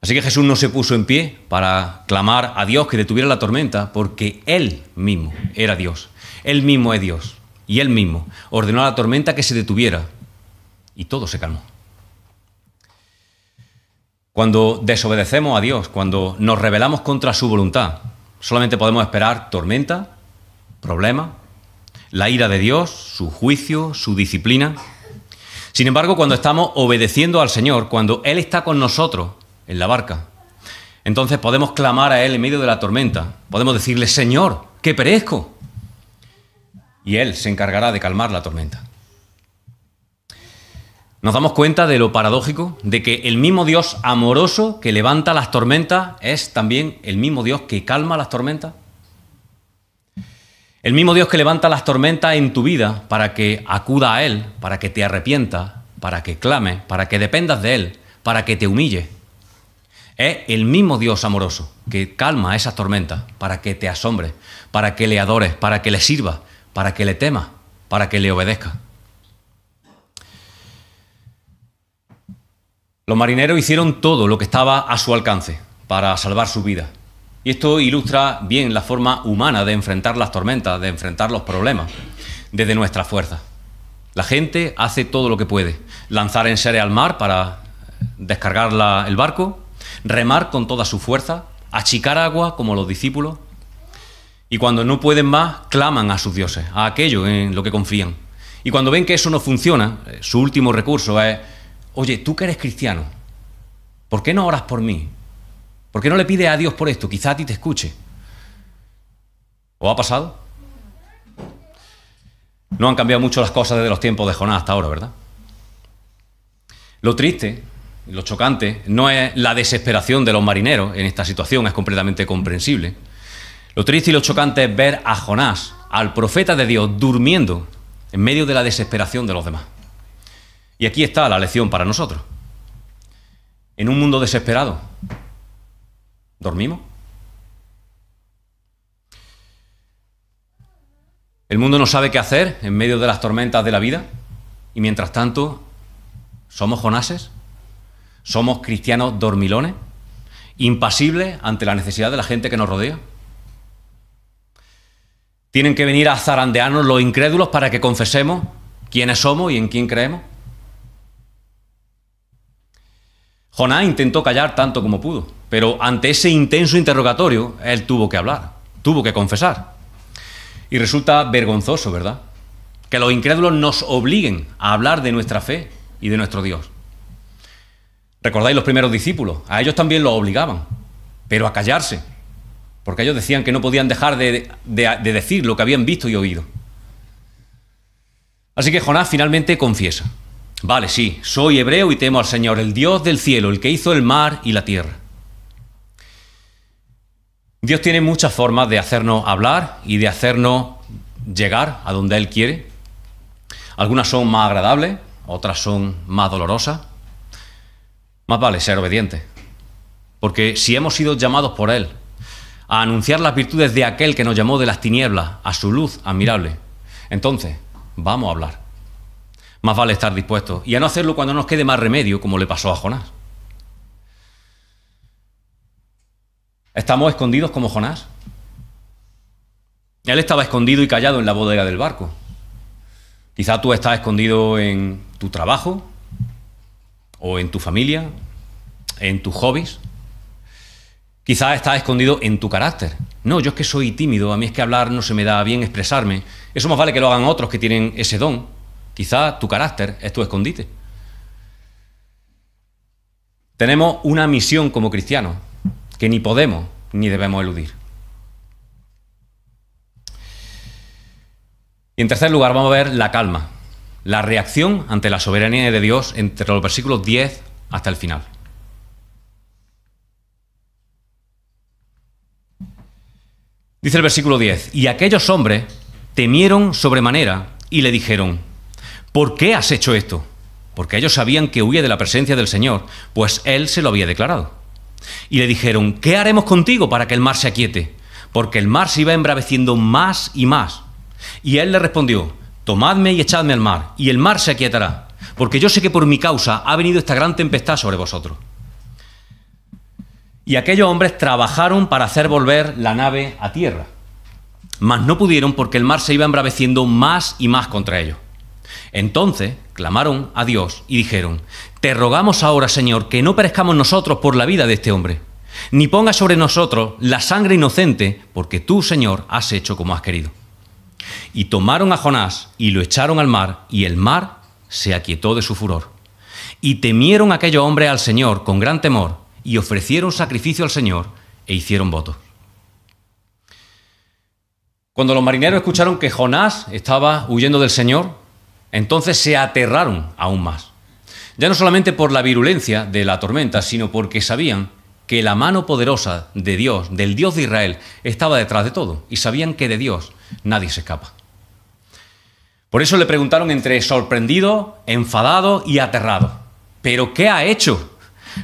Así que Jesús no se puso en pie para clamar a Dios que detuviera la tormenta, porque Él mismo era Dios. Él mismo es Dios. Y Él mismo ordenó a la tormenta que se detuviera. Y todo se calmó. Cuando desobedecemos a Dios, cuando nos rebelamos contra su voluntad, solamente podemos esperar tormenta, problema, la ira de Dios, su juicio, su disciplina. Sin embargo, cuando estamos obedeciendo al Señor, cuando Él está con nosotros en la barca, entonces podemos clamar a Él en medio de la tormenta, podemos decirle, Señor, que perezco. Y Él se encargará de calmar la tormenta. Nos damos cuenta de lo paradójico de que el mismo Dios amoroso que levanta las tormentas es también el mismo Dios que calma las tormentas. El mismo Dios que levanta las tormentas en tu vida para que acuda a Él, para que te arrepienta, para que clame, para que dependas de Él, para que te humille. Es el mismo Dios amoroso que calma esas tormentas para que te asombre, para que le adores, para que le sirva, para que le temas, para que le obedezca. Los marineros hicieron todo lo que estaba a su alcance para salvar su vida. Y esto ilustra bien la forma humana de enfrentar las tormentas, de enfrentar los problemas, desde nuestra fuerza. La gente hace todo lo que puede. Lanzar en serie al mar para descargar el barco, remar con toda su fuerza, achicar agua como los discípulos. Y cuando no pueden más, claman a sus dioses, a aquello en lo que confían. Y cuando ven que eso no funciona, eh, su último recurso es oye, tú que eres cristiano, ¿por qué no oras por mí? ¿Por qué no le pides a Dios por esto? Quizá a ti te escuche. ¿O ha pasado? No han cambiado mucho las cosas desde los tiempos de Jonás hasta ahora, ¿verdad? Lo triste, lo chocante, no es la desesperación de los marineros en esta situación, es completamente comprensible. Lo triste y lo chocante es ver a Jonás, al profeta de Dios, durmiendo en medio de la desesperación de los demás. Y aquí está la lección para nosotros. En un mundo desesperado, ¿dormimos? El mundo no sabe qué hacer en medio de las tormentas de la vida y mientras tanto, ¿somos Jonases? ¿Somos cristianos dormilones? ¿Impasibles ante la necesidad de la gente que nos rodea? ¿Tienen que venir a zarandearnos los incrédulos para que confesemos quiénes somos y en quién creemos? Jonás intentó callar tanto como pudo, pero ante ese intenso interrogatorio, él tuvo que hablar, tuvo que confesar. Y resulta vergonzoso, ¿verdad? Que los incrédulos nos obliguen a hablar de nuestra fe y de nuestro Dios. ¿Recordáis los primeros discípulos? A ellos también los obligaban, pero a callarse, porque ellos decían que no podían dejar de, de decir lo que habían visto y oído. Así que Jonás finalmente confiesa. Vale, sí, soy hebreo y temo al Señor, el Dios del cielo, el que hizo el mar y la tierra. Dios tiene muchas formas de hacernos hablar y de hacernos llegar a donde Él quiere. Algunas son más agradables, otras son más dolorosas. Más vale ser obediente. Porque si hemos sido llamados por Él a anunciar las virtudes de aquel que nos llamó de las tinieblas a su luz admirable, entonces vamos a hablar más vale estar dispuestos y a no hacerlo cuando nos quede más remedio, como le pasó a Jonás. ¿Estamos escondidos como Jonás? Él estaba escondido y callado en la bodega del barco. Quizá tú estás escondido en tu trabajo, o en tu familia, en tus hobbies. Quizá estás escondido en tu carácter. No, yo es que soy tímido, a mí es que hablar no se me da bien expresarme. Eso más vale que lo hagan otros que tienen ese don. Quizá tu carácter es tu escondite. Tenemos una misión como cristianos que ni podemos ni debemos eludir. Y en tercer lugar vamos a ver la calma, la reacción ante la soberanía de Dios entre los versículos 10 hasta el final. Dice el versículo 10, y aquellos hombres temieron sobremanera y le dijeron, ¿por qué has hecho esto? Porque ellos sabían que huía de la presencia del Señor, pues Él se lo había declarado. Y le dijeron, ¿qué haremos contigo para que el mar se aquiete? Porque el mar se iba embraveciendo más y más. Y Él le respondió, tomadme y echadme al mar, y el mar se aquietará, porque yo sé que por mi causa ha venido esta gran tempestad sobre vosotros. Y aquellos hombres trabajaron para hacer volver la nave a tierra, mas no pudieron porque el mar se iba embraveciendo más y más contra ellos. Entonces clamaron a Dios y dijeron, Te rogamos ahora, Señor, que no perezcamos nosotros por la vida de este hombre, ni ponga sobre nosotros la sangre inocente, porque tú, Señor, has hecho como has querido. Y tomaron a Jonás y lo echaron al mar, y el mar se aquietó de su furor. Y temieron aquellos hombres al Señor con gran temor, y ofrecieron sacrificio al Señor e hicieron votos. Cuando los marineros escucharon que Jonás estaba huyendo del Señor, entonces se aterraron aún más. Ya no solamente por la virulencia de la tormenta, sino porque sabían que la mano poderosa de Dios, del Dios de Israel, estaba detrás de todo y sabían que de Dios nadie se escapa. Por eso le preguntaron entre sorprendido, enfadado y aterrado, ¿pero qué ha hecho?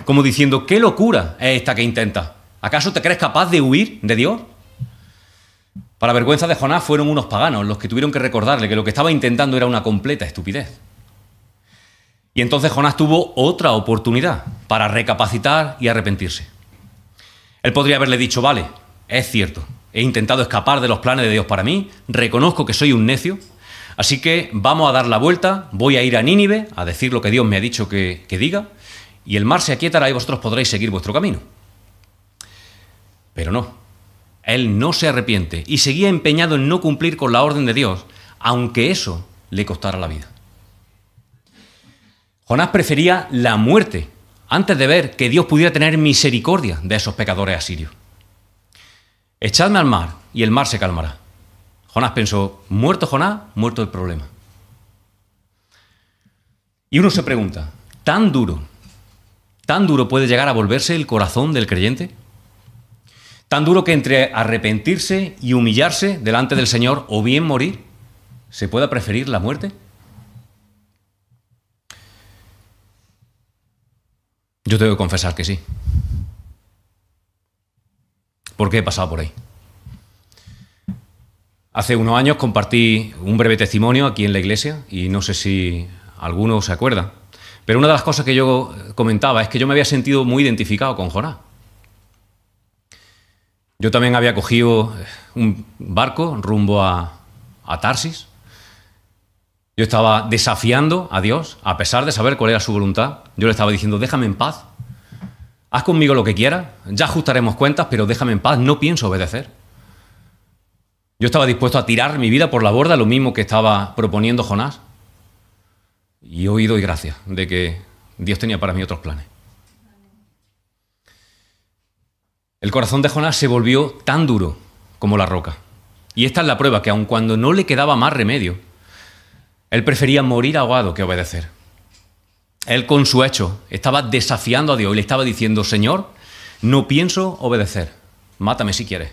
Como diciendo, ¿qué locura es esta que intenta? ¿Acaso te crees capaz de huir de Dios? Para vergüenza de Jonás fueron unos paganos los que tuvieron que recordarle que lo que estaba intentando era una completa estupidez. Y entonces Jonás tuvo otra oportunidad para recapacitar y arrepentirse. Él podría haberle dicho, vale, es cierto, he intentado escapar de los planes de Dios para mí, reconozco que soy un necio, así que vamos a dar la vuelta, voy a ir a Nínive a decir lo que Dios me ha dicho que, diga, y el mar se aquietará y vosotros podréis seguir vuestro camino. Pero no, él no se arrepiente y seguía empeñado en no cumplir con la orden de Dios, aunque eso le costara la vida. Jonás prefería la muerte antes de ver que Dios pudiera tener misericordia de esos pecadores asirios. Echadme al mar y el mar se calmará. Jonás pensó, muerto Jonás, muerto el problema. Y uno se pregunta, ¿tan duro, tan duro puede llegar a volverse el corazón del creyente? ¿Tan duro que entre arrepentirse y humillarse delante del Señor o bien morir, se pueda preferir la muerte? Yo tengo que confesar que sí. Porque he pasado por ahí. Hace unos años compartí un breve testimonio aquí en la iglesia y no sé si alguno se acuerda. Pero una de las cosas que yo comentaba es que yo me había sentido muy identificado con Jonás. Yo también había cogido un barco rumbo a, a Tarsis yo estaba desafiando a Dios, a pesar de saber cuál era su voluntad. Yo le estaba diciendo, déjame en paz. Haz conmigo lo que quieras, ya ajustaremos cuentas, pero déjame en paz, no pienso obedecer. Yo estaba dispuesto a tirar mi vida por la borda, lo mismo que estaba proponiendo Jonás. Y he oído y gracias de que Dios tenía para mí otros planes. El corazón de Jonás se volvió tan duro como la roca. Y esta es la prueba, que aun cuando no le quedaba más remedio, él prefería morir ahogado que obedecer. Él con su hecho estaba desafiando a Dios y le estaba diciendo, Señor, no pienso obedecer, mátame si quieres.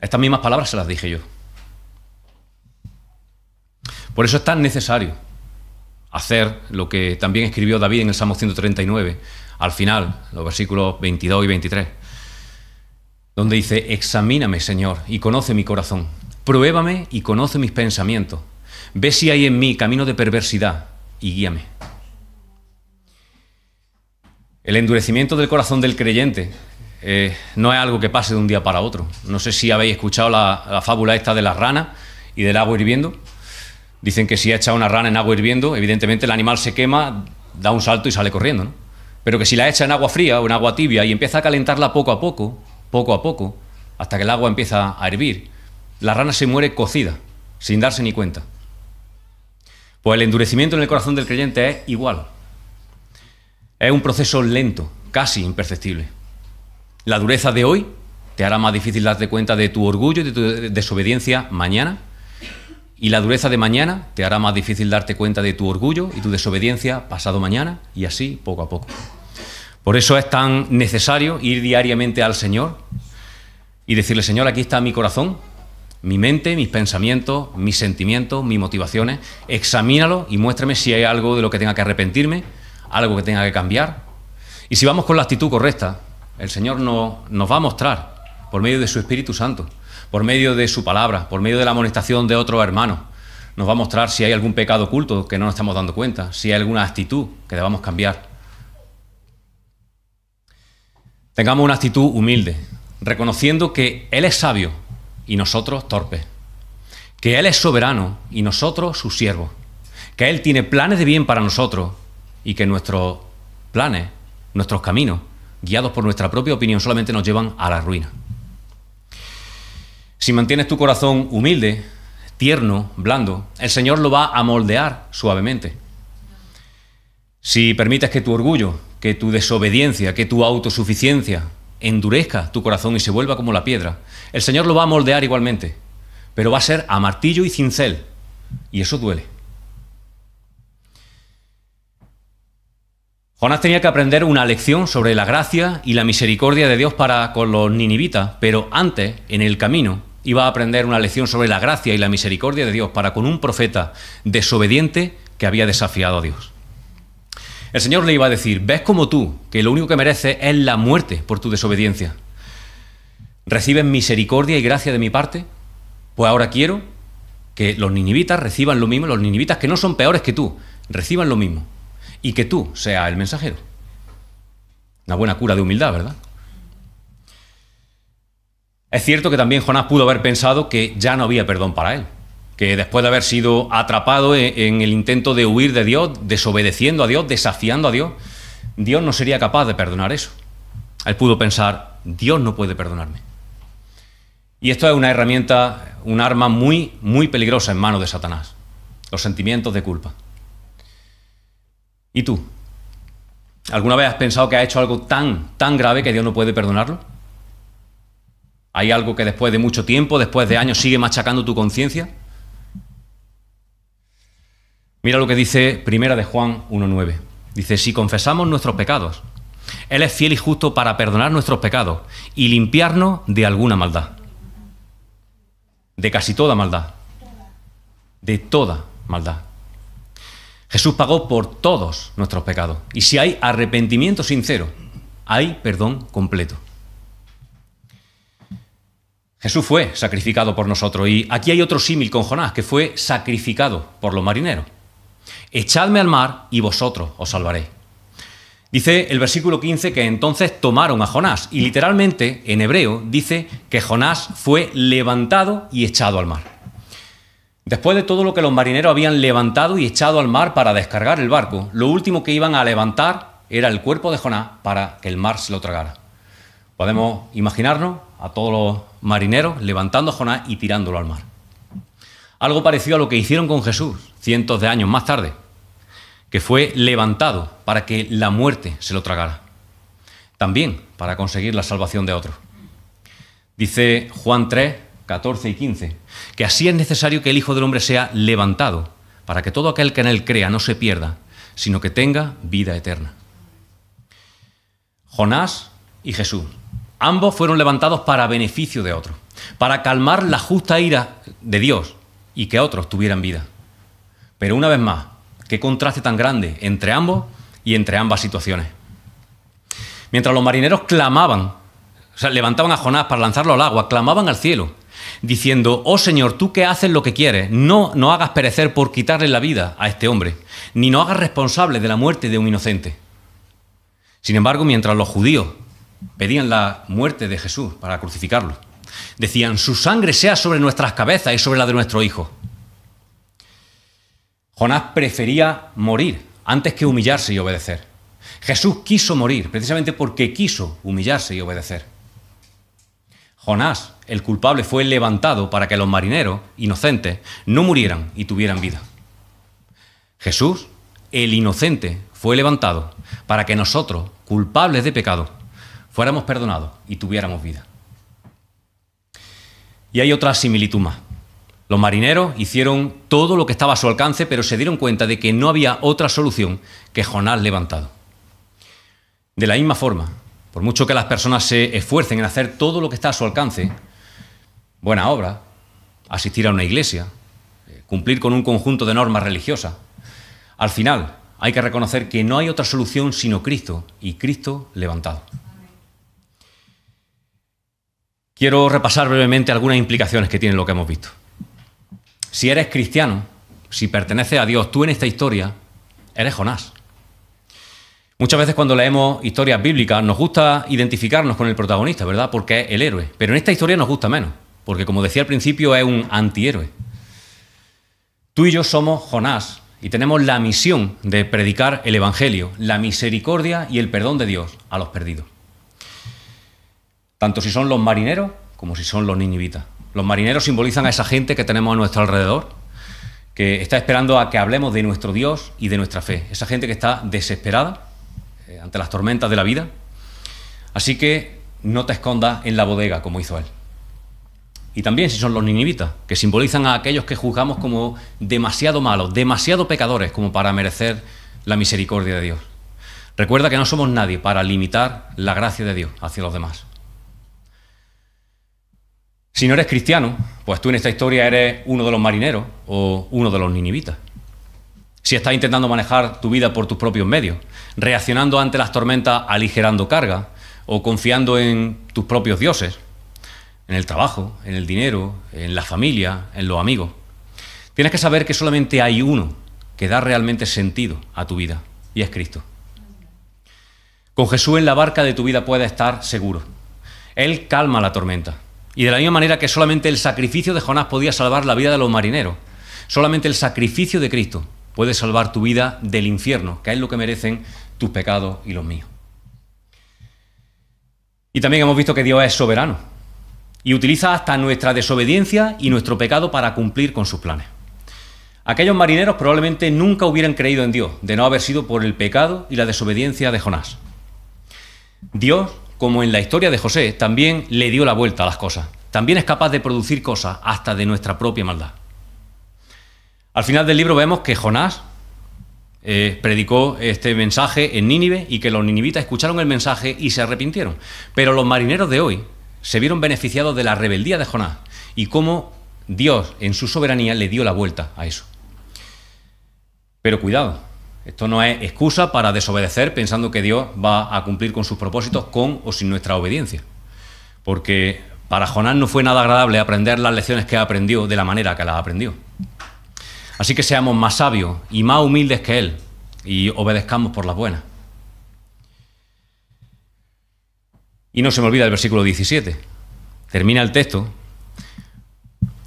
Estas mismas palabras se las dije yo. Por eso es tan necesario hacer lo que también escribió David en el Salmo 139, al final, los versículos 22 y 23, donde dice, examíname, Señor, y conoce mi corazón Pruébame y conoce mis pensamientos. Ve si hay en mí camino de perversidad y guíame. El endurecimiento del corazón del creyente eh, no es algo que pase de un día para otro. No sé si habéis escuchado la, fábula esta de la rana y del agua hirviendo. Dicen que si echa una rana en agua hirviendo, evidentemente el animal se quema, da un salto y sale corriendo. Pero que si la echa en agua fría o en agua tibia y empieza a calentarla poco a poco, poco a poco, hasta que el agua empieza a hervir, la rana se muere cocida, sin darse ni cuenta. Pues el endurecimiento en el corazón del creyente es igual. Es un proceso lento, casi imperceptible. La dureza de hoy te hará más difícil darte cuenta de tu orgullo y de tu desobediencia mañana. Y la dureza de mañana te hará más difícil darte cuenta de tu orgullo y tu desobediencia pasado mañana y así poco a poco. Por eso es tan necesario ir diariamente al Señor y decirle, Señor, aquí está mi corazón, mi mente, mis pensamientos, mis sentimientos, mis motivaciones, examínalo y muéstrame si hay algo de lo que tenga que arrepentirme, algo que tenga que cambiar. Y si vamos con la actitud correcta, el Señor nos va a mostrar, por medio de su Espíritu Santo, por medio de su palabra, por medio de la amonestación de otros hermanos, nos va a mostrar si hay algún pecado oculto que no nos estamos dando cuenta, si hay alguna actitud que debamos cambiar. Tengamos una actitud humilde, reconociendo que Él es sabio y nosotros torpes, que Él es soberano y nosotros sus siervos, que Él tiene planes de bien para nosotros y que nuestros planes, nuestros caminos, guiados por nuestra propia opinión, solamente nos llevan a la ruina. Si mantienes tu corazón humilde, tierno, blando, el Señor lo va a moldear suavemente. Si permites que tu orgullo, que tu desobediencia, que tu autosuficiencia endurezca tu corazón y se vuelva como la piedra, el Señor lo va a moldear igualmente, pero va a ser a martillo y cincel, y eso duele. Jonás tenía que aprender una lección sobre la gracia y la misericordia de Dios para con los ninivitas, pero antes, en el camino, iba a aprender una lección sobre la gracia y la misericordia de Dios para con un profeta desobediente que había desafiado a Dios. El Señor le iba a decir, ves como tú, que lo único que mereces es la muerte por tu desobediencia. ¿Recibes misericordia y gracia de mi parte? Pues ahora quiero que los ninivitas reciban lo mismo, los ninivitas que no son peores que tú, reciban lo mismo y que tú seas el mensajero. Una buena cura de humildad, ¿verdad? Es cierto que también Jonás pudo haber pensado que ya no había perdón para él, que después de haber sido atrapado e-, en el intento de huir de Dios, desobedeciendo a Dios, desafiando a Dios, Dios no sería capaz de perdonar eso. Él pudo pensar, Dios no puede perdonarme. Y esto es una herramienta, un arma muy, muy peligrosa en manos de Satanás, los sentimientos de culpa. ¿Y tú? ¿Alguna vez has pensado que has hecho algo tan, tan grave que Dios no puede perdonarlo? ¿Hay algo que después de mucho tiempo, después de años, sigue machacando tu conciencia? Mira lo que dice Primera de Juan 1.9. Dice, si confesamos nuestros pecados, Él es fiel y justo para perdonar nuestros pecados y limpiarnos de alguna maldad. De casi toda maldad. De toda maldad. Jesús pagó por todos nuestros pecados. Y si hay arrepentimiento sincero, hay perdón completo. Jesús fue sacrificado por nosotros. Y aquí hay otro símil con Jonás, que fue sacrificado por los marineros. Echadme al mar y vosotros os salvaréis. Dice el versículo 15 que entonces tomaron a Jonás. Y literalmente, en hebreo, dice que Jonás fue levantado y echado al mar. Después de todo lo que los marineros habían levantado y echado al mar para descargar el barco, lo último que iban a levantar era el cuerpo de Jonás para que el mar se lo tragara. Podemos imaginarnos a todos los marineros levantando a Jonás y tirándolo al mar. Algo parecido a lo que hicieron con Jesús cientos de años más tarde, que fue levantado para que la muerte se lo tragara. También para conseguir la salvación de otros. Dice Juan 3, 14 y 15, que así es necesario que el Hijo del Hombre sea levantado, para que todo aquel que en él crea no se pierda, sino que tenga vida eterna. Jonás y Jesús, ambos fueron levantados para beneficio de otros, para calmar la justa ira de Dios y que otros tuvieran vida. Pero una vez más, qué contraste tan grande entre ambos y entre ambas situaciones. Mientras los marineros clamaban, o sea, levantaban a Jonás para lanzarlo al agua, clamaban al cielo, diciendo, oh Señor, tú que haces lo que quieres, no, no hagas perecer por quitarle la vida a este hombre, ni no hagas responsable de la muerte de un inocente. Sin embargo, mientras los judíos pedían la muerte de Jesús para crucificarlo, decían, su sangre sea sobre nuestras cabezas y sobre la de nuestro hijo. Jonás prefería morir antes que humillarse y obedecer. Jesús quiso morir precisamente porque quiso humillarse y obedecer. Jonás, el culpable, fue levantado para que los marineros, inocentes, no murieran y tuvieran vida. Jesús, el inocente, fue levantado para que nosotros, culpables de pecado, fuéramos perdonados y tuviéramos vida. Y hay otra similitud más. Los marineros hicieron todo lo que estaba a su alcance, pero se dieron cuenta de que no había otra solución que Jonás levantado. De la misma forma, por mucho que las personas se esfuercen en hacer todo lo que está a su alcance, buena obra, asistir a una iglesia, eh, cumplir con un conjunto de normas religiosas, al final hay que reconocer que no hay otra solución sino Cristo y Cristo levantado. Quiero repasar brevemente algunas implicaciones que tiene lo que hemos visto. Si eres cristiano, si perteneces a Dios, tú en esta historia eres Jonás. Muchas veces cuando leemos historias bíblicas nos gusta identificarnos con el protagonista, ¿verdad? Porque es el héroe. Pero en esta historia nos gusta menos, porque como decía al principio es un antihéroe. Tú y yo somos Jonás y tenemos la misión de predicar el Evangelio, la misericordia y el perdón de Dios a los perdidos. Tanto si son los marineros como si son los ninivitas. Los marineros simbolizan a esa gente que tenemos a nuestro alrededor, que está esperando a que hablemos de nuestro Dios y de nuestra fe. Esa gente que está desesperada eh, ante las tormentas de la vida. Así que no te escondas en la bodega como hizo él. Y también si son los ninivitas, que simbolizan a aquellos que juzgamos como demasiado malos, demasiado pecadores como para merecer la misericordia de Dios. Recuerda que no somos nadie para limitar la gracia de Dios hacia los demás. Si no eres cristiano, pues tú en esta historia eres uno de los marineros o uno de los ninivitas. Si estás intentando manejar tu vida por tus propios medios, reaccionando ante las tormentas aligerando carga o confiando en tus propios dioses, en el trabajo, en el dinero, en la familia, en los amigos, tienes que saber que solamente hay uno que da realmente sentido a tu vida y es Cristo. Con Jesús en la barca de tu vida puedes estar seguro. Él calma la tormenta. Y de la misma manera que solamente el sacrificio de Jonás podía salvar la vida de los marineros, solamente el sacrificio de Cristo puede salvar tu vida del infierno, que es lo que merecen tus pecados y los míos. Y también hemos visto que Dios es soberano y utiliza hasta nuestra desobediencia y nuestro pecado para cumplir con sus planes. Aquellos marineros probablemente nunca hubieran creído en Dios, de no haber sido por el pecado y la desobediencia de Jonás. Dios como en la historia de José, también le dio la vuelta a las cosas. También es capaz de producir cosas hasta de nuestra propia maldad. Al final del libro vemos que Jonás eh, predicó este mensaje en Nínive y que los ninivitas escucharon el mensaje y se arrepintieron. Pero los marineros de hoy se vieron beneficiados de la rebeldía de Jonás y cómo Dios en su soberanía le dio la vuelta a eso. Pero cuidado, esto no es excusa para desobedecer pensando que Dios va a cumplir con sus propósitos con o sin nuestra obediencia. Porque para Jonás no fue nada agradable aprender las lecciones que aprendió de la manera que las aprendió. Así que seamos más sabios y más humildes que Él y obedezcamos por las buenas. Y no se me olvida el versículo 17. Termina el texto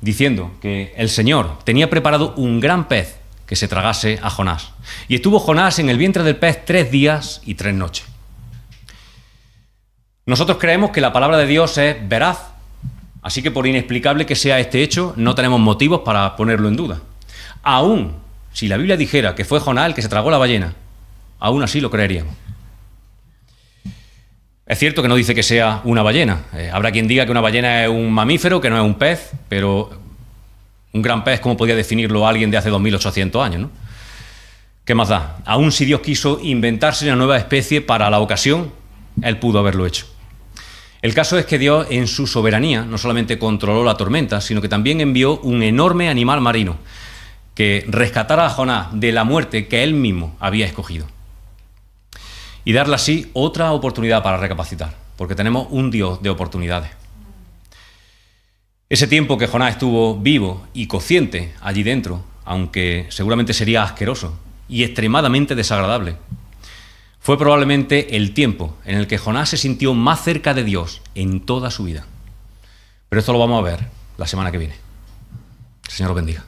diciendo que el Señor tenía preparado un gran pez que se tragase a Jonás. Y estuvo Jonás en el vientre del pez tres días y tres noches. Nosotros creemos que la palabra de Dios es veraz, así que por inexplicable que sea este hecho, no tenemos motivos para ponerlo en duda. Aún si la Biblia dijera que fue Jonás el que se tragó la ballena, aún así lo creeríamos. Es cierto que no dice que sea una ballena. Eh, habrá quien diga que una ballena es un mamífero, que no es un pez, pero un gran pez, como podía definirlo alguien de hace 2800 años, ¿no? ¿Qué más da? Aún si Dios quiso inventarse una nueva especie para la ocasión, Él pudo haberlo hecho. El caso es que Dios, en su soberanía, no solamente controló la tormenta, sino que también envió un enorme animal marino que rescatara a Jonás de la muerte que él mismo había escogido. Y darle así otra oportunidad para recapacitar, porque tenemos un Dios de oportunidades. Ese tiempo que Jonás estuvo vivo y consciente allí dentro, aunque seguramente sería asqueroso y extremadamente desagradable, fue probablemente el tiempo en el que Jonás se sintió más cerca de Dios en toda su vida. Pero esto lo vamos a ver la semana que viene. El Señor bendiga.